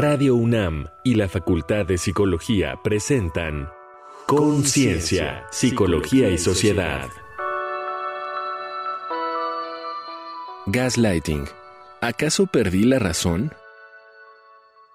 Radio UNAM y la Facultad de Psicología presentan Conciencia, Psicología y Sociedad. Gaslighting. ¿Acaso perdí la razón?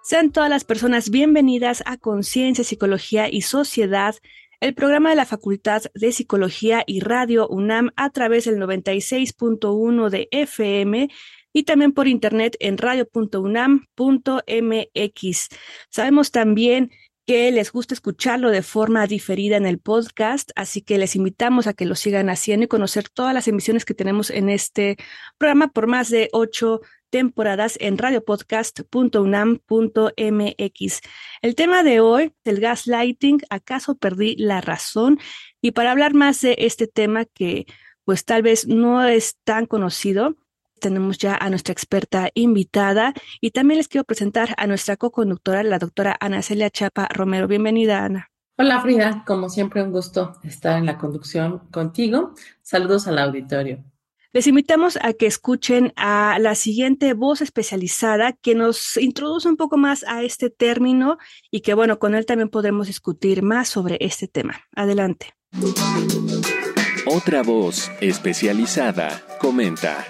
Sean todas las personas bienvenidas a Conciencia, Psicología y Sociedad, el programa de la Facultad de Psicología y Radio UNAM a través del 96.1 de FM y también por internet en radio.unam.mx. Sabemos también que les gusta escucharlo de forma diferida en el podcast, así que les invitamos a que lo sigan haciendo y conocer todas las emisiones que tenemos en este programa por más de ocho temporadas en radiopodcast.unam.mx. El tema de hoy, el gaslighting, ¿acaso perdí la razón? Y para hablar más de este tema que pues tal vez no es tan conocido, tenemos ya a nuestra experta invitada y también les quiero presentar a nuestra co-conductora, la doctora Ana Celia Chapa Romero. Bienvenida, Ana. Hola Frida, como siempre un gusto estar en la conducción contigo. Saludos al auditorio. Les invitamos a que escuchen a la siguiente voz especializada que nos introduce un poco más a este término y que bueno, con él también podremos discutir más sobre este tema. Adelante. Otra voz especializada comenta.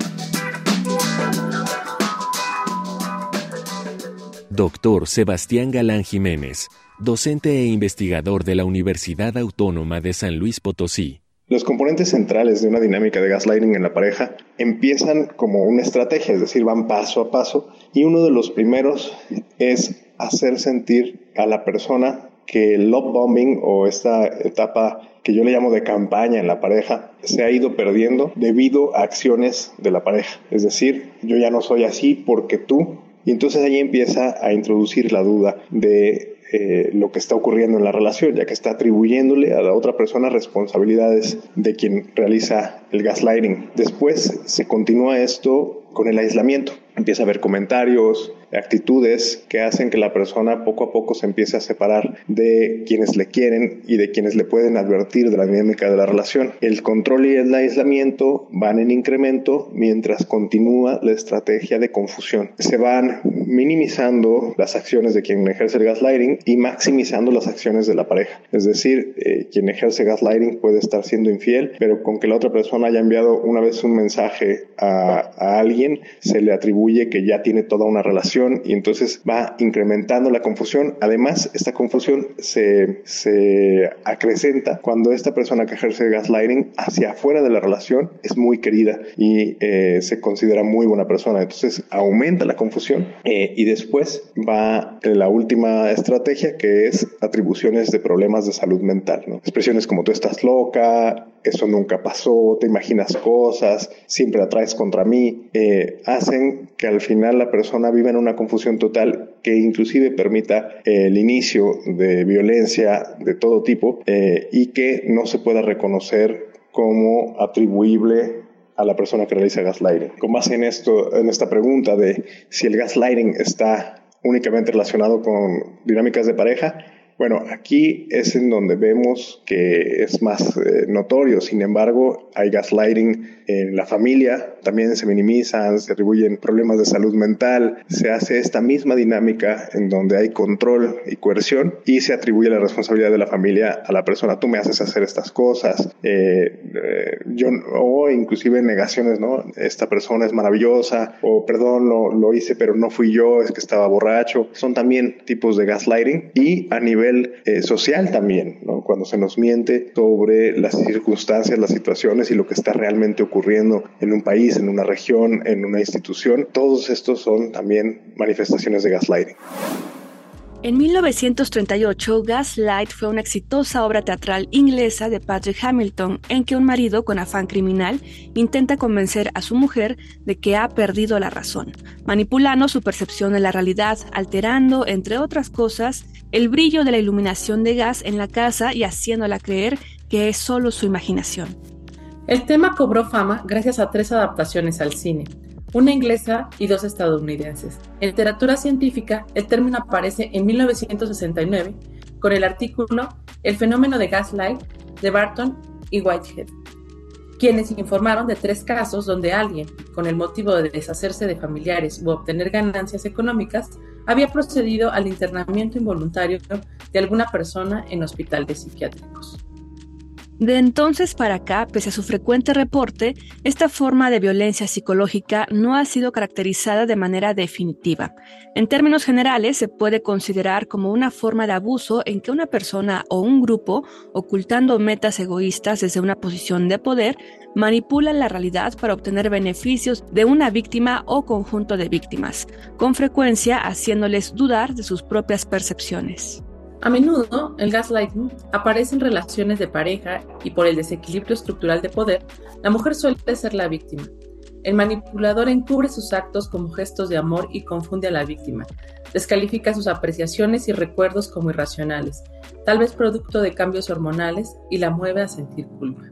Doctor Sebastián Galán Jiménez, docente e investigador de la Universidad Autónoma de San Luis Potosí. Los componentes centrales de una dinámica de gaslighting en la pareja empiezan como una estrategia, es decir, van paso a paso, y uno de los primeros es hacer sentir a la persona que el love bombing o esta etapa que yo le llamo de campaña en la pareja se ha ido perdiendo debido a acciones de la pareja. Es decir, yo ya no soy así porque tú y entonces ahí empieza a introducir la duda de eh, lo que está ocurriendo en la relación, ya que está atribuyéndole a la otra persona responsabilidades de quien realiza el gaslighting. Después se continúa esto con el aislamiento. Empieza a haber comentarios, actitudes que hacen que la persona poco a poco se empiece a separar de quienes le quieren y de quienes le pueden advertir de la dinámica de la relación. El control y el aislamiento van en incremento mientras continúa la estrategia de confusión. Se van minimizando las acciones de quien ejerce el gaslighting y maximizando las acciones de la pareja. Es decir, eh, quien ejerce gaslighting puede estar siendo infiel, pero con que la otra persona haya enviado una vez un mensaje a, a alguien, se le atribuye que ya tiene toda una relación y entonces va incrementando la confusión. Además, esta confusión se, se acrecenta cuando esta persona que ejerce gaslighting hacia afuera de la relación es muy querida y eh, se considera muy buena persona. Entonces aumenta la confusión eh, y después va la última estrategia que es atribuciones de problemas de salud mental. Expresiones como tú estás loca, eso nunca pasó, te imaginas cosas, siempre la traes contra mí, eh, hacen que al final la persona viva en una confusión total que inclusive permita el inicio de violencia de todo tipo eh, y que no se pueda reconocer como atribuible a la persona que realiza gaslighting. Con base en esto, en esta pregunta de si el gaslighting está únicamente relacionado con dinámicas de pareja, bueno, aquí es en donde vemos que es más eh, notorio, sin embargo, hay gaslighting en la familia, también se minimizan, se atribuyen problemas de salud mental, se hace esta misma dinámica en donde hay control y coerción y se atribuye la responsabilidad de la familia a la persona, tú me haces hacer estas cosas, eh, eh, yo, o inclusive negaciones, ¿no? Esta persona es maravillosa, o perdón, lo, lo hice pero no fui yo, es que estaba borracho, son también tipos de gaslighting y a nivel eh, social también, cuando se nos miente sobre las circunstancias, las situaciones y lo que está realmente ocurriendo en un país, en una región, en una institución. Todos estos son también manifestaciones de gaslighting. En 1938, Gaslight fue una exitosa obra teatral inglesa de Patrick Hamilton en que un marido con afán criminal intenta convencer a su mujer de que ha perdido la razón, manipulando su percepción de la realidad, alterando, entre otras cosas, el brillo de la iluminación de gas en la casa y haciéndola creer que es solo su imaginación. El tema cobró fama gracias a tres adaptaciones al cine, una inglesa y dos estadounidenses. En literatura científica, el término aparece en 1969 con el artículo El fenómeno de gaslight de Barton y Whitehead, quienes informaron de tres casos donde alguien, con el motivo de deshacerse de familiares u obtener ganancias económicas, había procedido al internamiento involuntario de alguna persona en hospitales psiquiátricos. De entonces para acá, pese a su frecuente reporte, esta forma de violencia psicológica no ha sido caracterizada de manera definitiva. En términos generales, se puede considerar como una forma de abuso en que una persona o un grupo, ocultando metas egoístas desde una posición de poder, manipulan la realidad para obtener beneficios de una víctima o conjunto de víctimas, con frecuencia haciéndoles dudar de sus propias percepciones. A menudo, el gaslighting aparece en relaciones de pareja y por el desequilibrio estructural de poder, la mujer suele ser la víctima. El manipulador encubre sus actos como gestos de amor y confunde a la víctima. Descalifica sus apreciaciones y recuerdos como irracionales, tal vez producto de cambios hormonales, y la mueve a sentir culpa.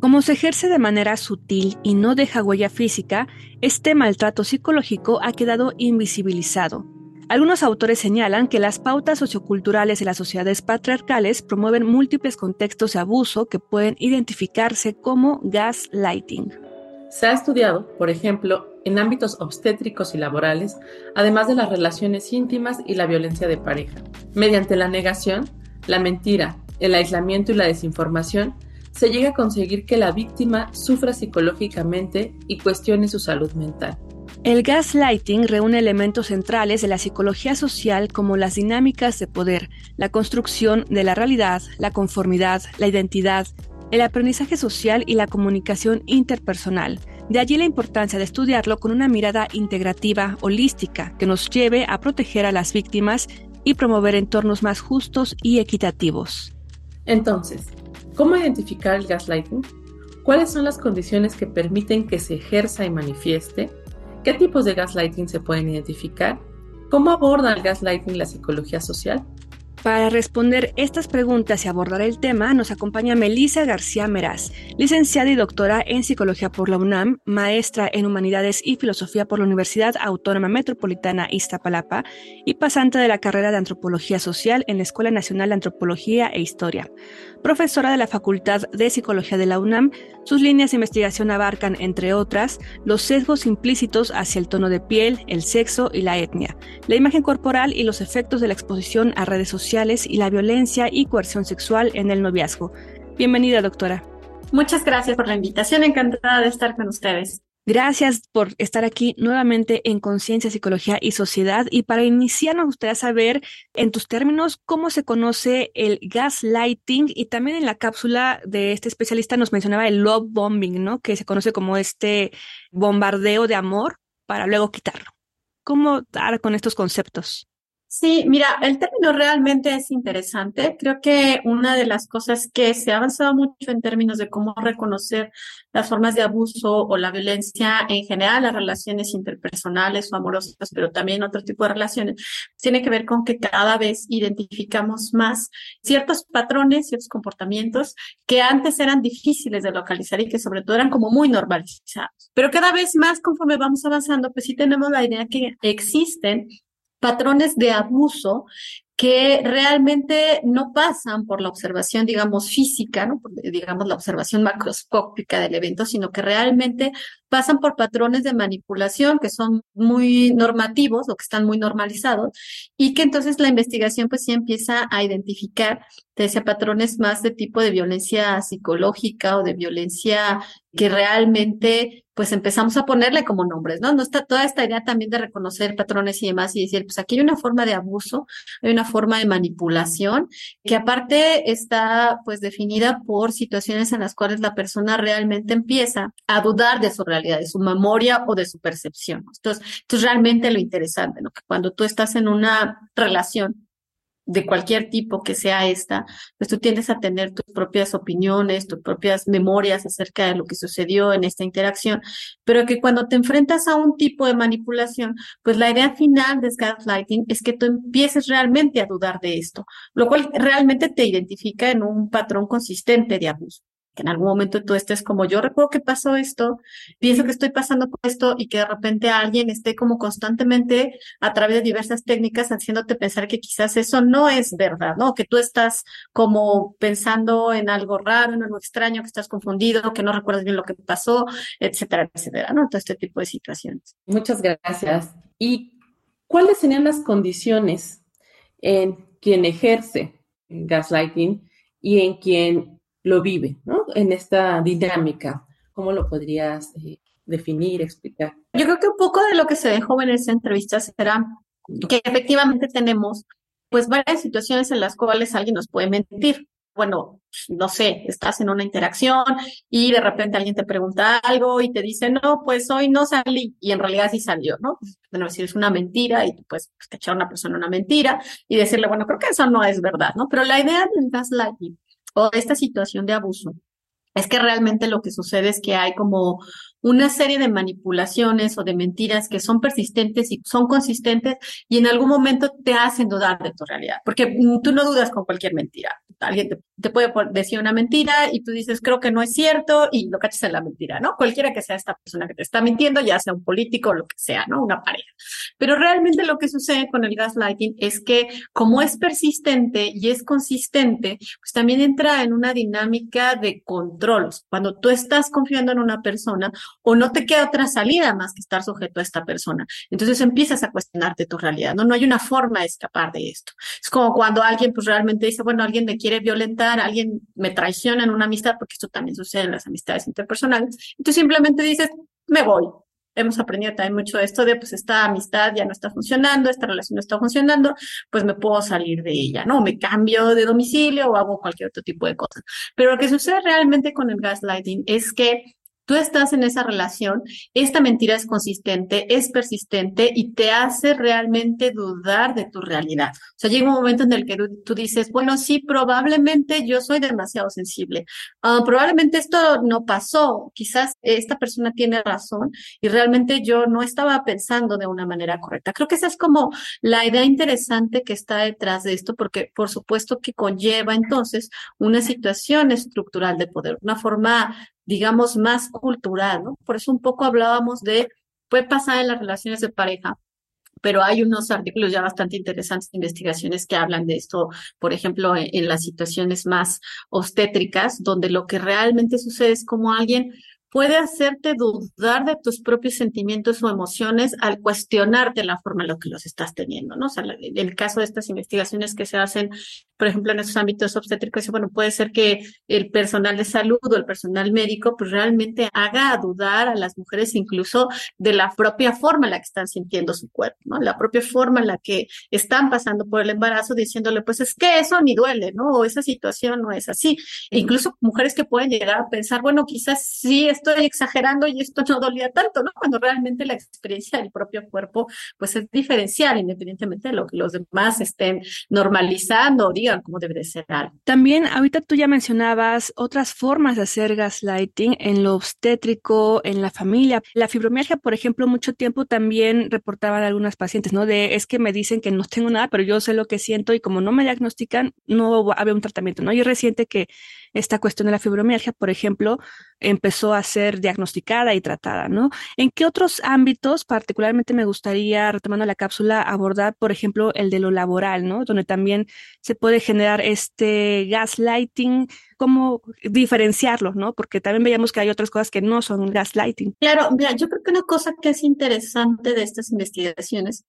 Como se ejerce de manera sutil y no deja huella física, este maltrato psicológico ha quedado invisibilizado, algunos autores señalan que las pautas socioculturales de las sociedades patriarcales promueven múltiples contextos de abuso que pueden identificarse como gaslighting. Se ha estudiado, por ejemplo, en ámbitos obstétricos y laborales, además de las relaciones íntimas y la violencia de pareja. Mediante la negación, la mentira, el aislamiento y la desinformación, se llega a conseguir que la víctima sufra psicológicamente y cuestione su salud mental. El gaslighting reúne elementos centrales de la psicología social como las dinámicas de poder, la construcción de la realidad, la conformidad, la identidad, el aprendizaje social y la comunicación interpersonal. De allí la importancia de estudiarlo con una mirada integrativa, holística, que nos lleve a proteger a las víctimas y promover entornos más justos y equitativos. Entonces, ¿cómo identificar el gaslighting? ¿Cuáles son las condiciones que permiten que se ejerza y manifieste? ¿Qué tipos de gaslighting se pueden identificar? ¿Cómo aborda el gaslighting la psicología social? Para responder estas preguntas y abordar el tema, nos acompaña Melissa García Meraz, licenciada y doctora en Psicología por la UNAM, maestra en Humanidades y Filosofía por la Universidad Autónoma Metropolitana Iztapalapa y pasante de la carrera de Antropología Social en la Escuela Nacional de Antropología e Historia. Profesora de la Facultad de Psicología de la UNAM, sus líneas de investigación abarcan, entre otras, los sesgos implícitos hacia el tono de piel, el sexo y la etnia, la imagen corporal y los efectos de la exposición a redes sociales y la violencia y coerción sexual en el noviazgo. Bienvenida, doctora. Muchas gracias por la invitación, encantada de estar con ustedes. Gracias por estar aquí nuevamente en Conciencia, Psicología y Sociedad. Y para iniciar, nos gustaría saber, en tus términos, cómo se conoce el gaslighting y también en la cápsula de este especialista nos mencionaba el love bombing, ¿no? Que se conoce como este bombardeo de amor para luego quitarlo. ¿Cómo dar con estos conceptos? Sí, mira, el término realmente es interesante. Creo que una de las cosas que se ha avanzado mucho en términos de cómo reconocer las formas de abuso o la violencia en general, las relaciones interpersonales o amorosas, pero también otro tipo de relaciones, tiene que ver con que cada vez identificamos más ciertos patrones, ciertos comportamientos que antes eran difíciles de localizar y que sobre todo eran como muy normalizados. Pero cada vez más conforme vamos avanzando, pues sí tenemos la idea que existen patrones de abuso que realmente no pasan por la observación, digamos, física, ¿no? digamos, la observación macroscópica del evento, sino que realmente pasan por patrones de manipulación que son muy normativos o que están muy normalizados y que entonces la investigación pues sí empieza a identificar desde patrones más de tipo de violencia psicológica o de violencia que realmente pues empezamos a ponerle como nombres, ¿no? No está toda esta idea también de reconocer patrones y demás y decir, pues aquí hay una forma de abuso, hay una forma de manipulación que aparte está pues definida por situaciones en las cuales la persona realmente empieza a dudar de su realidad, de su memoria o de su percepción. Entonces, esto es realmente lo interesante, ¿no? Que cuando tú estás en una relación de cualquier tipo que sea esta, pues tú tiendes a tener tus propias opiniones, tus propias memorias acerca de lo que sucedió en esta interacción, pero que cuando te enfrentas a un tipo de manipulación, pues la idea final de gaslighting es que tú empieces realmente a dudar de esto, lo cual realmente te identifica en un patrón consistente de abuso que en algún momento tú estés como yo recuerdo que pasó esto, pienso que estoy pasando por esto y que de repente alguien esté como constantemente a través de diversas técnicas haciéndote pensar que quizás eso no es verdad, ¿no? Que tú estás como pensando en algo raro, en algo extraño, que estás confundido, que no recuerdas bien lo que pasó, etcétera, etcétera, ¿no? Todo este tipo de situaciones. Muchas gracias. Y ¿cuáles serían las condiciones en quien ejerce gaslighting y en quien lo vive, ¿no? En esta dinámica, ¿cómo lo podrías eh, definir, explicar? Yo creo que un poco de lo que se dejó en esa entrevista será que efectivamente tenemos pues varias situaciones en las cuales alguien nos puede mentir. Bueno, no sé, estás en una interacción y de repente alguien te pregunta algo y te dice, no, pues hoy no salí y en realidad sí salió, ¿no? Bueno, si es una mentira y tú puedes echar a una persona una mentira y decirle, bueno, creo que eso no es verdad, ¿no? Pero la idea del gaslighting o esta situación de abuso. Es que realmente lo que sucede es que hay como una serie de manipulaciones o de mentiras que son persistentes y son consistentes y en algún momento te hacen dudar de tu realidad, porque tú no dudas con cualquier mentira. Alguien te, puede decir una mentira y tú dices, creo que no es cierto y lo cachas en la mentira, ¿no? Cualquiera que sea esta persona que te está mintiendo, ya sea un político o lo que sea, ¿no? Una pareja. Pero realmente lo que sucede con el gaslighting es que como es persistente y es consistente, pues también entra en una dinámica de controlos. Cuando tú estás confiando en una persona, o no te queda otra salida más que estar sujeto a esta persona. Entonces empiezas a cuestionarte tu realidad, ¿no? No hay una forma de escapar de esto. Es como cuando alguien pues realmente dice, bueno, alguien me quiere violentar, alguien me traiciona en una amistad, porque esto también sucede en las amistades interpersonales. Entonces simplemente dices, me voy. Hemos aprendido también mucho esto de, pues, esta amistad ya no está funcionando, esta relación no está funcionando, pues me puedo salir de ella, ¿no? Me cambio de domicilio o hago cualquier otro tipo de cosa. Pero lo que sucede realmente con el gaslighting es que tú estás en esa relación, esta mentira es consistente, es persistente y te hace realmente dudar de tu realidad. O sea, llega un momento en el que tú, dices, bueno, sí, probablemente yo soy demasiado sensible, ah, probablemente esto no pasó, quizás esta persona tiene razón y realmente yo no estaba pensando de una manera correcta. Creo que esa es como la idea interesante que está detrás de esto, porque por supuesto que conlleva entonces una situación estructural de poder, una forma digamos, más cultural, ¿no? Por eso un poco hablábamos de, puede pasar en las relaciones de pareja, pero hay unos artículos ya bastante interesantes, investigaciones que hablan de esto, por ejemplo, en, en las situaciones más obstétricas, donde lo que realmente sucede es como alguien puede hacerte dudar de tus propios sentimientos o emociones al cuestionarte la forma en la que los estás teniendo, ¿no? O sea, en el caso de estas investigaciones que se hacen, por ejemplo, en esos ámbitos obstétricos, bueno, puede ser que el personal de salud o el personal médico, pues realmente haga dudar a las mujeres incluso de la propia forma en la que están sintiendo su cuerpo, ¿no? La propia forma en la que están pasando por el embarazo, diciéndole, pues es que eso ni duele, ¿no? O esa situación no es así. E incluso mujeres que pueden llegar a pensar, bueno, quizás sí es estoy exagerando y esto no dolía tanto, ¿no? Cuando realmente la experiencia del propio cuerpo, pues es diferencial, independientemente de lo que los demás estén normalizando o digan cómo debe de ser algo. También, ahorita tú ya mencionabas otras formas de hacer gaslighting en lo obstétrico, en la familia. La fibromialgia, por ejemplo, mucho tiempo también reportaban algunas pacientes, ¿no? De es que me dicen que no tengo nada, pero yo sé lo que siento y como no me diagnostican, no había un tratamiento, ¿no? Y es reciente que esta cuestión de la fibromialgia, por ejemplo, empezó a ser diagnosticada y tratada, ¿no? ¿En qué otros ámbitos particularmente me gustaría, retomando la cápsula, abordar, por ejemplo, el de lo laboral, ¿no? Donde también se puede generar este gaslighting, cómo diferenciarlo, ¿no? Porque también veíamos que hay otras cosas que no son gaslighting. Claro, mira, yo creo que una cosa que es interesante de estas investigaciones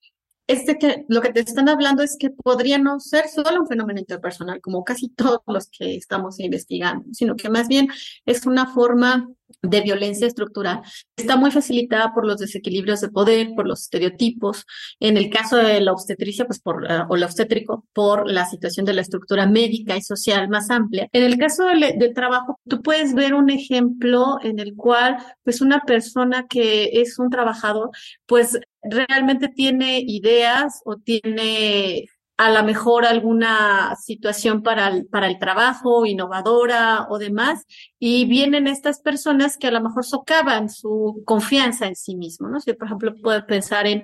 es que lo que te están hablando es que podría no ser solo un fenómeno interpersonal, como casi todos los que estamos investigando, sino que más bien es una forma de violencia estructural. Está muy facilitada por los desequilibrios de poder, por los estereotipos. En el caso de la obstetricia, pues por, uh, o la obstétrico, por la situación de la estructura médica y social más amplia. En el caso del, del, trabajo, tú puedes ver un ejemplo en el cual, pues una persona que es un trabajador, pues realmente tiene ideas o tiene a lo mejor alguna situación para el, para el trabajo, innovadora o demás, y vienen estas personas que a lo mejor socavan su confianza en sí mismo, ¿no? Si, por ejemplo, puedo pensar en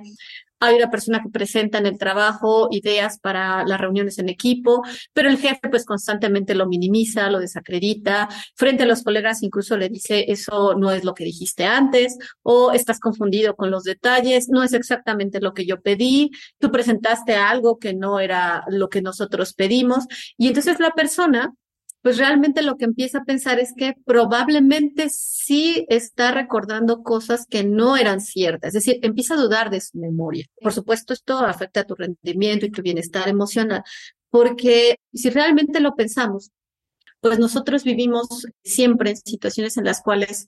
hay una persona que presenta en el trabajo ideas para las reuniones en equipo, pero el jefe pues constantemente lo minimiza, lo desacredita, frente a los colegas incluso le dice eso no es lo que dijiste antes o estás confundido con los detalles, no es exactamente lo que yo pedí, tú presentaste algo que no era lo que nosotros pedimos y entonces la persona pues realmente lo que empieza a pensar es que probablemente sí está recordando cosas que no eran ciertas, es decir, empieza a dudar de su memoria. Por supuesto, esto afecta a tu rendimiento y tu bienestar emocional, porque si realmente lo pensamos, pues nosotros vivimos siempre en situaciones en las cuales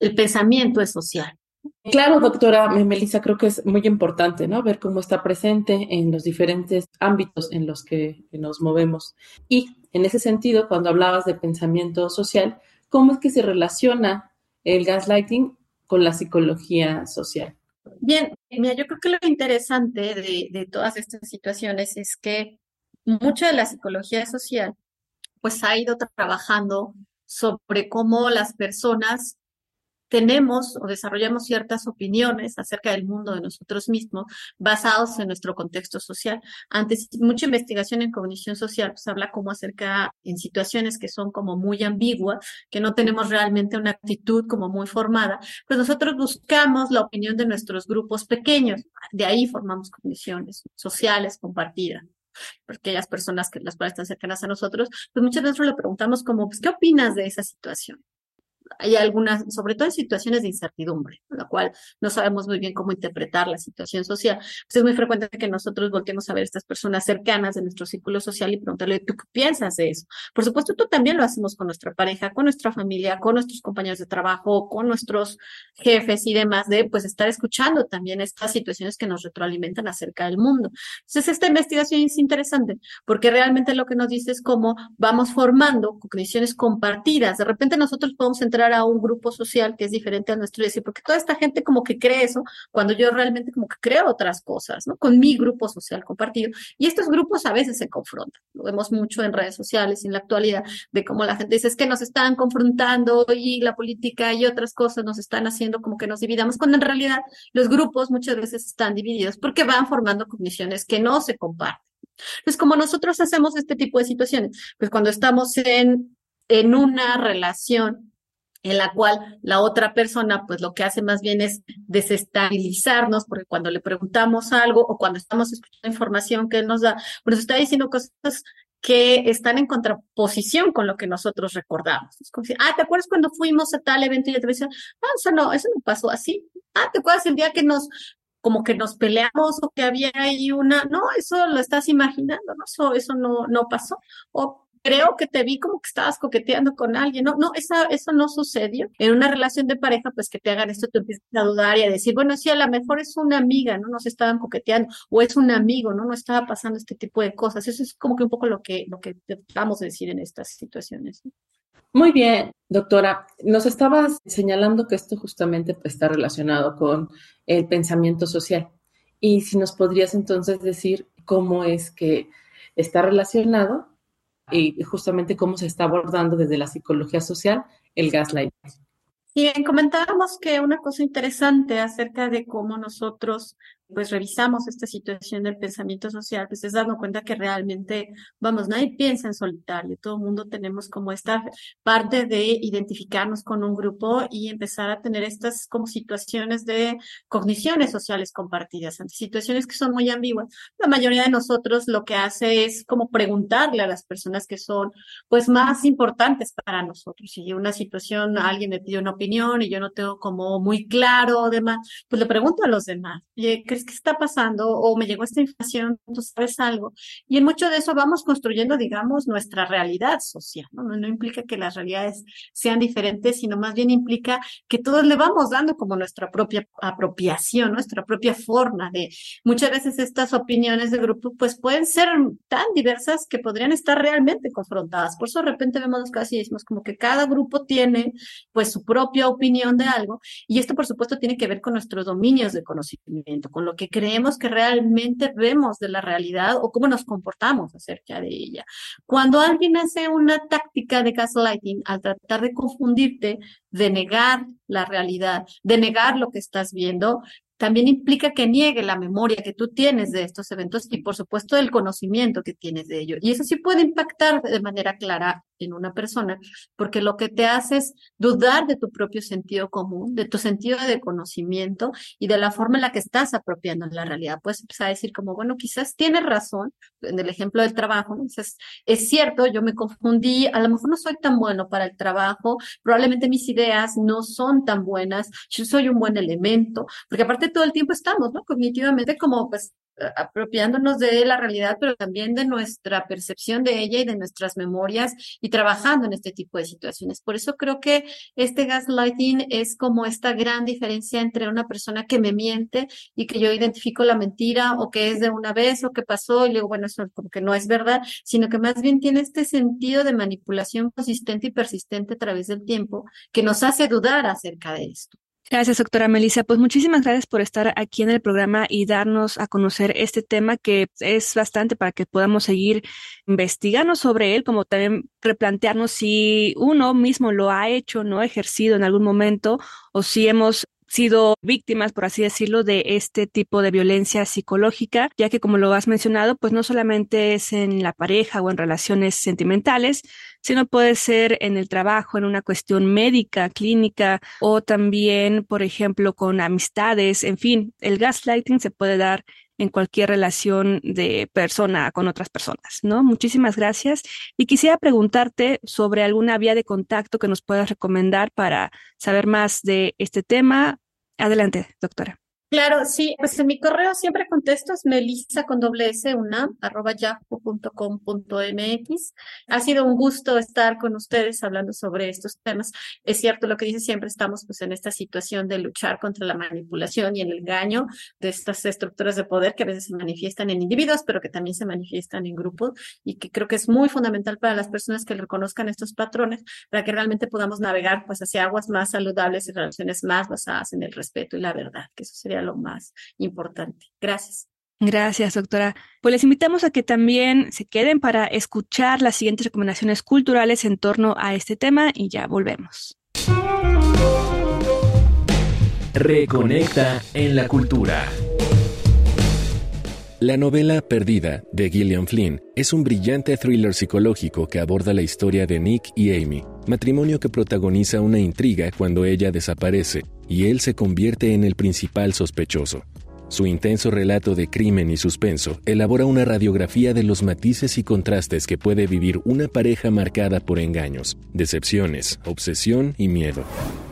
el pensamiento es social. Claro, doctora Melissa, creo que es muy importante, ¿no? Ver cómo está presente en los diferentes ámbitos en los que nos movemos. Y en ese sentido, cuando hablabas de pensamiento social, ¿cómo es que se relaciona el gaslighting con la psicología social? Bien, mira, yo creo que lo interesante de, de todas estas situaciones es que mucha de la psicología social pues ha ido trabajando sobre cómo las personas tenemos o desarrollamos ciertas opiniones acerca del mundo de nosotros mismos basados en nuestro contexto social. Antes, mucha investigación en cognición social pues habla como acerca en situaciones que son como muy ambiguas, que no tenemos realmente una actitud como muy formada, pues nosotros buscamos la opinión de nuestros grupos pequeños. De ahí formamos cogniciones sociales compartidas porque aquellas personas que las cuales están cercanas a nosotros, pues muchas veces le preguntamos como, pues, ¿qué opinas de esa situación? Hay algunas, sobre todo en situaciones de incertidumbre, la cual no sabemos muy bien cómo interpretar la situación social. Pues es muy frecuente que nosotros volteemos a ver a estas personas cercanas de nuestro círculo social y preguntarle, ¿tú qué piensas de eso? Por supuesto, tú también lo hacemos con nuestra pareja, con nuestra familia, con nuestros compañeros de trabajo, con nuestros jefes y demás, de pues estar escuchando también estas situaciones que nos retroalimentan acerca del mundo. Entonces, esta investigación es interesante porque realmente lo que nos dice es cómo vamos formando cogniciones compartidas. De repente nosotros podemos a un grupo social que es diferente a nuestro y decir, porque toda esta gente como que cree eso, cuando yo realmente como que creo otras cosas, ¿no? Con mi grupo social compartido. Y estos grupos a veces se confrontan. Lo vemos mucho en redes sociales en la actualidad, de cómo la gente dice, es que nos están confrontando y la política y otras cosas nos están haciendo como que nos dividamos, cuando en realidad los grupos muchas veces están divididos porque van formando cogniciones que no se comparten. Pues como nosotros hacemos este tipo de situaciones, pues cuando estamos en, en una relación en la cual la otra persona pues lo que hace más bien es desestabilizarnos porque cuando le preguntamos algo o cuando estamos escuchando información que nos da, pues nos está diciendo cosas que están en contraposición con lo que nosotros recordamos. Es como si, ah, ¿te acuerdas cuando fuimos a tal evento y yo te decía, ah, eso no, eso no pasó así. Ah, ¿te acuerdas el día que nos como que nos peleamos o que había ahí una, no, eso lo estás imaginando, no, eso, eso no, no pasó. O creo que te vi como que estabas coqueteando con alguien. No, no, eso no sucedió. En una relación de pareja, pues que te hagan esto, tú empiezas a dudar y a decir, bueno, sí, a lo mejor es una amiga, ¿no? Nos estaban coqueteando, o es un amigo, ¿no? No estaba pasando este tipo de cosas. Eso es como que un poco lo que, lo que vamos a decir en estas situaciones. Muy bien, doctora. Nos estabas señalando que esto justamente pues, está relacionado con el pensamiento social. Y si nos podrías entonces decir cómo es que está relacionado y justamente cómo se está abordando desde la psicología social el gaslighting. Bien, comentábamos que una cosa interesante acerca de cómo nosotros pues revisamos esta situación del pensamiento social, pues es dando cuenta que realmente, vamos, nadie piensa en solitario, todo el mundo tenemos como esta parte de identificarnos con un grupo y empezar a tener estas como situaciones de cogniciones sociales compartidas, ante situaciones que son muy ambiguas. La mayoría de nosotros lo que hace es como preguntarle a las personas que son pues más importantes para nosotros. Si una situación, alguien me pide una opinión y yo no tengo como muy claro demás, pues le pregunto a los demás, ¿qué ¿qué está pasando? O me llegó esta información, tú sabes algo. Y en mucho de eso vamos construyendo, digamos, nuestra realidad social, ¿no? No, implica que las realidades sean diferentes, sino más bien implica que todos le vamos dando como nuestra propia apropiación, nuestra propia forma de, muchas veces estas opiniones de grupo, pues pueden ser tan diversas que podrían estar realmente confrontadas. Por eso de repente vemos los casos y decimos como que cada grupo tiene pues su propia opinión de algo y esto por supuesto tiene que ver con nuestros dominios de conocimiento, con lo que creemos que realmente vemos de la realidad o cómo nos comportamos acerca de ella. Cuando alguien hace una táctica de gaslighting al tratar de confundirte, de negar la realidad, de negar lo que estás viendo, también implica que niegue la memoria que tú tienes de estos eventos y por supuesto el conocimiento que tienes de ello. Y eso sí puede impactar de manera clara en una persona, porque lo que te hace es dudar de tu propio sentido común, de tu sentido de conocimiento y de la forma en la que estás apropiando la realidad. Puedes empezar a decir como, bueno, quizás tienes razón, en el ejemplo del trabajo, es cierto, yo me confundí, a lo mejor no soy tan bueno para el trabajo, probablemente mis ideas no son tan buenas, yo soy un buen elemento, porque aparte todo el tiempo estamos, ¿no? Cognitivamente como pues apropiándonos de la realidad, pero también de nuestra percepción de ella y de nuestras memorias y trabajando en este tipo de situaciones. Por eso creo que este gaslighting es como esta gran diferencia entre una persona que me miente y que yo identifico la mentira o que es de una vez o que pasó y digo, bueno, eso como que no es verdad, sino que más bien tiene este sentido de manipulación consistente y persistente a través del tiempo que nos hace dudar acerca de esto. Gracias, doctora Melissa. Pues muchísimas gracias por estar aquí en el programa y darnos a conocer este tema que es bastante para que podamos seguir investigando sobre él, como también replantearnos si uno mismo lo ha hecho, no ha ejercido en algún momento o si hemos sido víctimas, por así decirlo, de este tipo de violencia psicológica, ya que como lo has mencionado, pues no solamente es en la pareja o en relaciones sentimentales, sino puede ser en el trabajo, en una cuestión médica, clínica o también, por ejemplo, con amistades, en fin, el gaslighting se puede dar en cualquier relación de persona con otras personas, ¿no? Muchísimas gracias. Y quisiera preguntarte sobre alguna vía de contacto que nos puedas recomendar para saber más de este tema. Adelante, doctora. Claro, sí, pues en mi correo siempre contesto, es melissa con doble s una arroba mx. Ha sido un gusto estar con ustedes hablando sobre estos temas. Es cierto lo que dice siempre, estamos pues en esta situación de luchar contra la manipulación y el engaño de estas estructuras de poder que a veces se manifiestan en individuos, pero que también se manifiestan en grupos y que creo que es muy fundamental para las personas que reconozcan estos patrones para que realmente podamos navegar pues hacia aguas más saludables y relaciones más basadas en el respeto y la verdad, que eso sería lo más importante. Gracias. Gracias, doctora. Pues les invitamos a que también se queden para escuchar las siguientes recomendaciones culturales en torno a este tema y ya volvemos. Reconecta en la cultura. La novela Perdida de Gillian Flynn es un brillante thriller psicológico que aborda la historia de Nick y Amy, matrimonio que protagoniza una intriga cuando ella desaparece y él se convierte en el principal sospechoso. Su intenso relato de crimen y suspenso elabora una radiografía de los matices y contrastes que puede vivir una pareja marcada por engaños, decepciones, obsesión y miedo.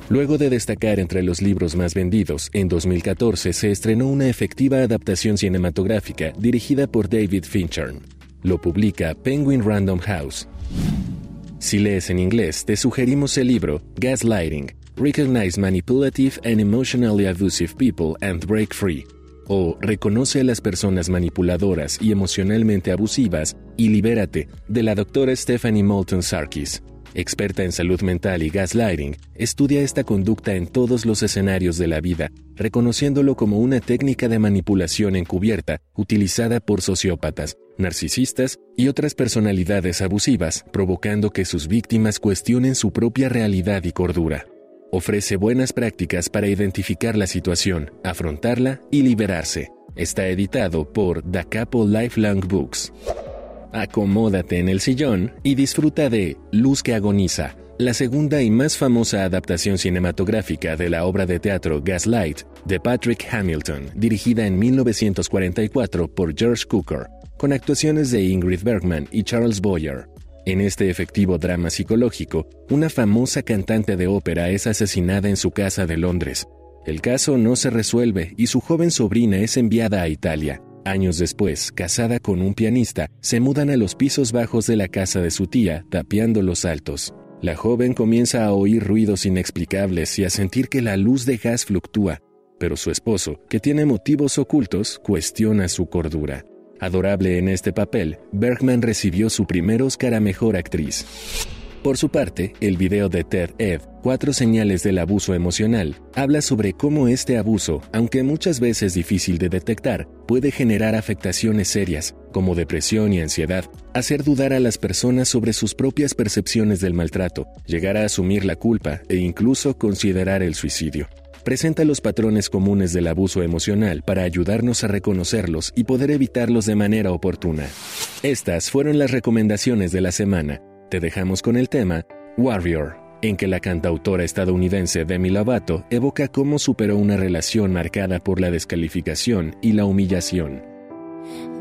Luego de destacar entre los libros más vendidos, en 2014 se estrenó una efectiva adaptación cinematográfica dirigida por David Fincher. Lo publica Penguin Random House. Si lees en inglés, te sugerimos el libro Gaslighting, Recognize Manipulative and Emotionally Abusive People and Break Free, o Reconoce a las personas manipuladoras y emocionalmente abusivas y libérate, de la doctora Stephanie Moulton Sarkis. Experta en salud mental y gaslighting, estudia esta conducta en todos los escenarios de la vida, reconociéndolo como una técnica de manipulación encubierta utilizada por sociópatas, narcisistas y otras personalidades abusivas, provocando que sus víctimas cuestionen su propia realidad y cordura. Ofrece buenas prácticas para identificar la situación, afrontarla y liberarse. Está editado por Da Capo Lifelong Books. Acomódate en el sillón y disfruta de Luz que agoniza, la segunda y más famosa adaptación cinematográfica de la obra de teatro Gaslight de Patrick Hamilton, dirigida en 1944 por George Cukor, con actuaciones de Ingrid Bergman y Charles Boyer. En este efectivo drama psicológico, una famosa cantante de ópera es asesinada en su casa de Londres. El caso no se resuelve y su joven sobrina es enviada a Italia. Años después, casada con un pianista, se mudan a los pisos bajos de la casa de su tía, tapiando los altos. La joven comienza a oír ruidos inexplicables y a sentir que la luz de gas fluctúa, pero su esposo, que tiene motivos ocultos, cuestiona su cordura. Adorable en este papel, Bergman recibió su primer Oscar a Mejor Actriz. Por su parte, el video de Ted Ed, Cuatro señales del abuso emocional, habla sobre cómo este abuso, aunque muchas veces difícil de detectar, puede generar afectaciones serias, como depresión y ansiedad, hacer dudar a las personas sobre sus propias percepciones del maltrato, llegar a asumir la culpa e incluso considerar el suicidio presenta los patrones comunes del abuso emocional para ayudarnos a reconocerlos y poder evitarlos de manera oportuna. Estas fueron las recomendaciones de la semana. Te dejamos con el tema Warrior, en que la cantautora estadounidense Demi Lovato evoca cómo superó una relación marcada por la descalificación y la humillación.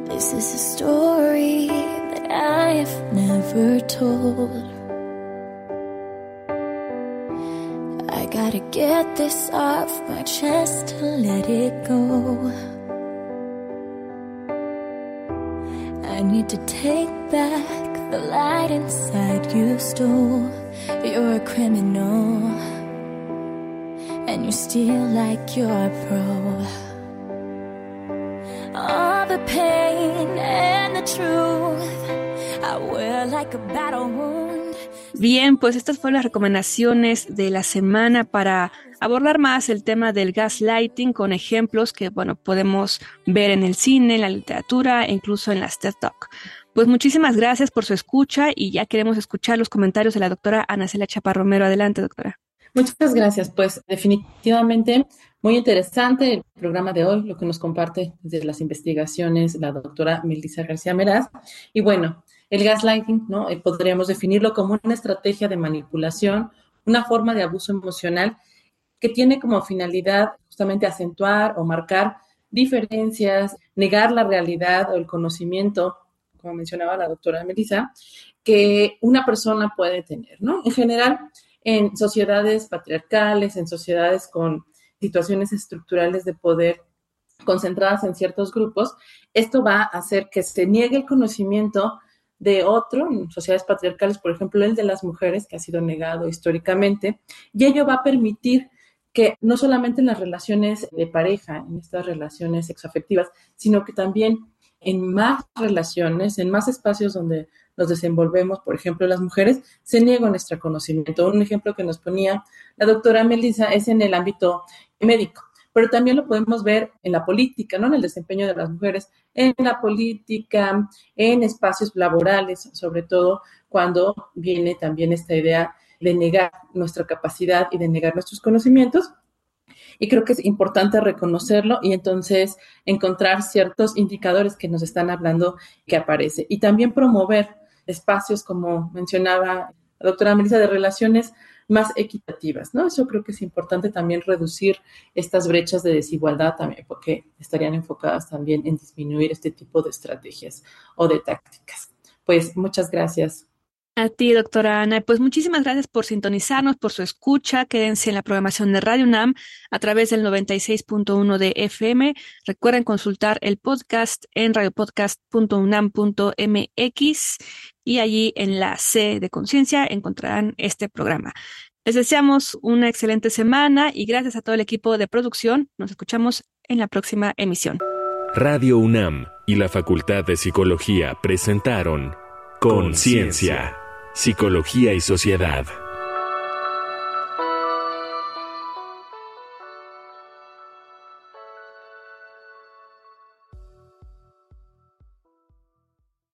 This is a story that I have never told. I gotta get this off my chest to let it go. I need to take back the light inside you stole. You're a criminal, and you steal like you're a pro. All the pain and the truth, I wear like a battle wound. Bien, pues estas fueron las recomendaciones de la semana para abordar más el tema del gaslighting con ejemplos que, bueno, podemos ver en el cine, en la literatura e incluso en las TED Talk. Pues muchísimas gracias por su escucha y ya queremos escuchar los comentarios de la doctora Ana Celia Chaparromero. Adelante, doctora. Muchas gracias. Pues definitivamente muy interesante el programa de hoy, lo que nos comparte desde las investigaciones la doctora Melissa García Meraz. Y bueno, el gaslighting, ¿no? Eh, podríamos definirlo como una estrategia de manipulación, una forma de abuso emocional que tiene como finalidad justamente acentuar o marcar diferencias, negar la realidad o el conocimiento, como mencionaba la doctora Melissa, que una persona puede tener, ¿no? En general, en sociedades patriarcales, en sociedades con situaciones estructurales de poder concentradas en ciertos grupos, esto va a hacer que se niegue el conocimiento de otro, en sociedades patriarcales, por ejemplo, el de las mujeres, que ha sido negado históricamente, y ello va a permitir que no solamente en las relaciones de pareja, en estas relaciones sexoafectivas, sino que también en más relaciones, en más espacios donde nos desenvolvemos, por ejemplo, las mujeres, se niega nuestro conocimiento. Un ejemplo que nos ponía la doctora Melissa es en el ámbito médico pero también lo podemos ver en la política, ¿no? En el desempeño de las mujeres, en la política, en espacios laborales, sobre todo cuando viene también esta idea de negar nuestra capacidad y de negar nuestros conocimientos. Y creo que es importante reconocerlo y entonces encontrar ciertos indicadores que nos están hablando que aparece. Y también promover espacios, como mencionaba la doctora Melissa, de relaciones más equitativas, ¿no? Eso creo que es importante también reducir estas brechas de desigualdad también, porque estarían enfocadas también en disminuir este tipo de estrategias o de tácticas. Pues muchas gracias. A ti, doctora Ana. Pues muchísimas gracias por sintonizarnos, por su escucha. Quédense en la programación de Radio UNAM a través del 96.1 de FM. Recuerden consultar el podcast en radiopodcast.unam.mx y allí en la C de conciencia encontrarán este programa. Les deseamos una excelente semana y gracias a todo el equipo de producción. Nos escuchamos en la próxima emisión. Radio UNAM y la Facultad de Psicología presentaron Conciencia, Psicología y Sociedad.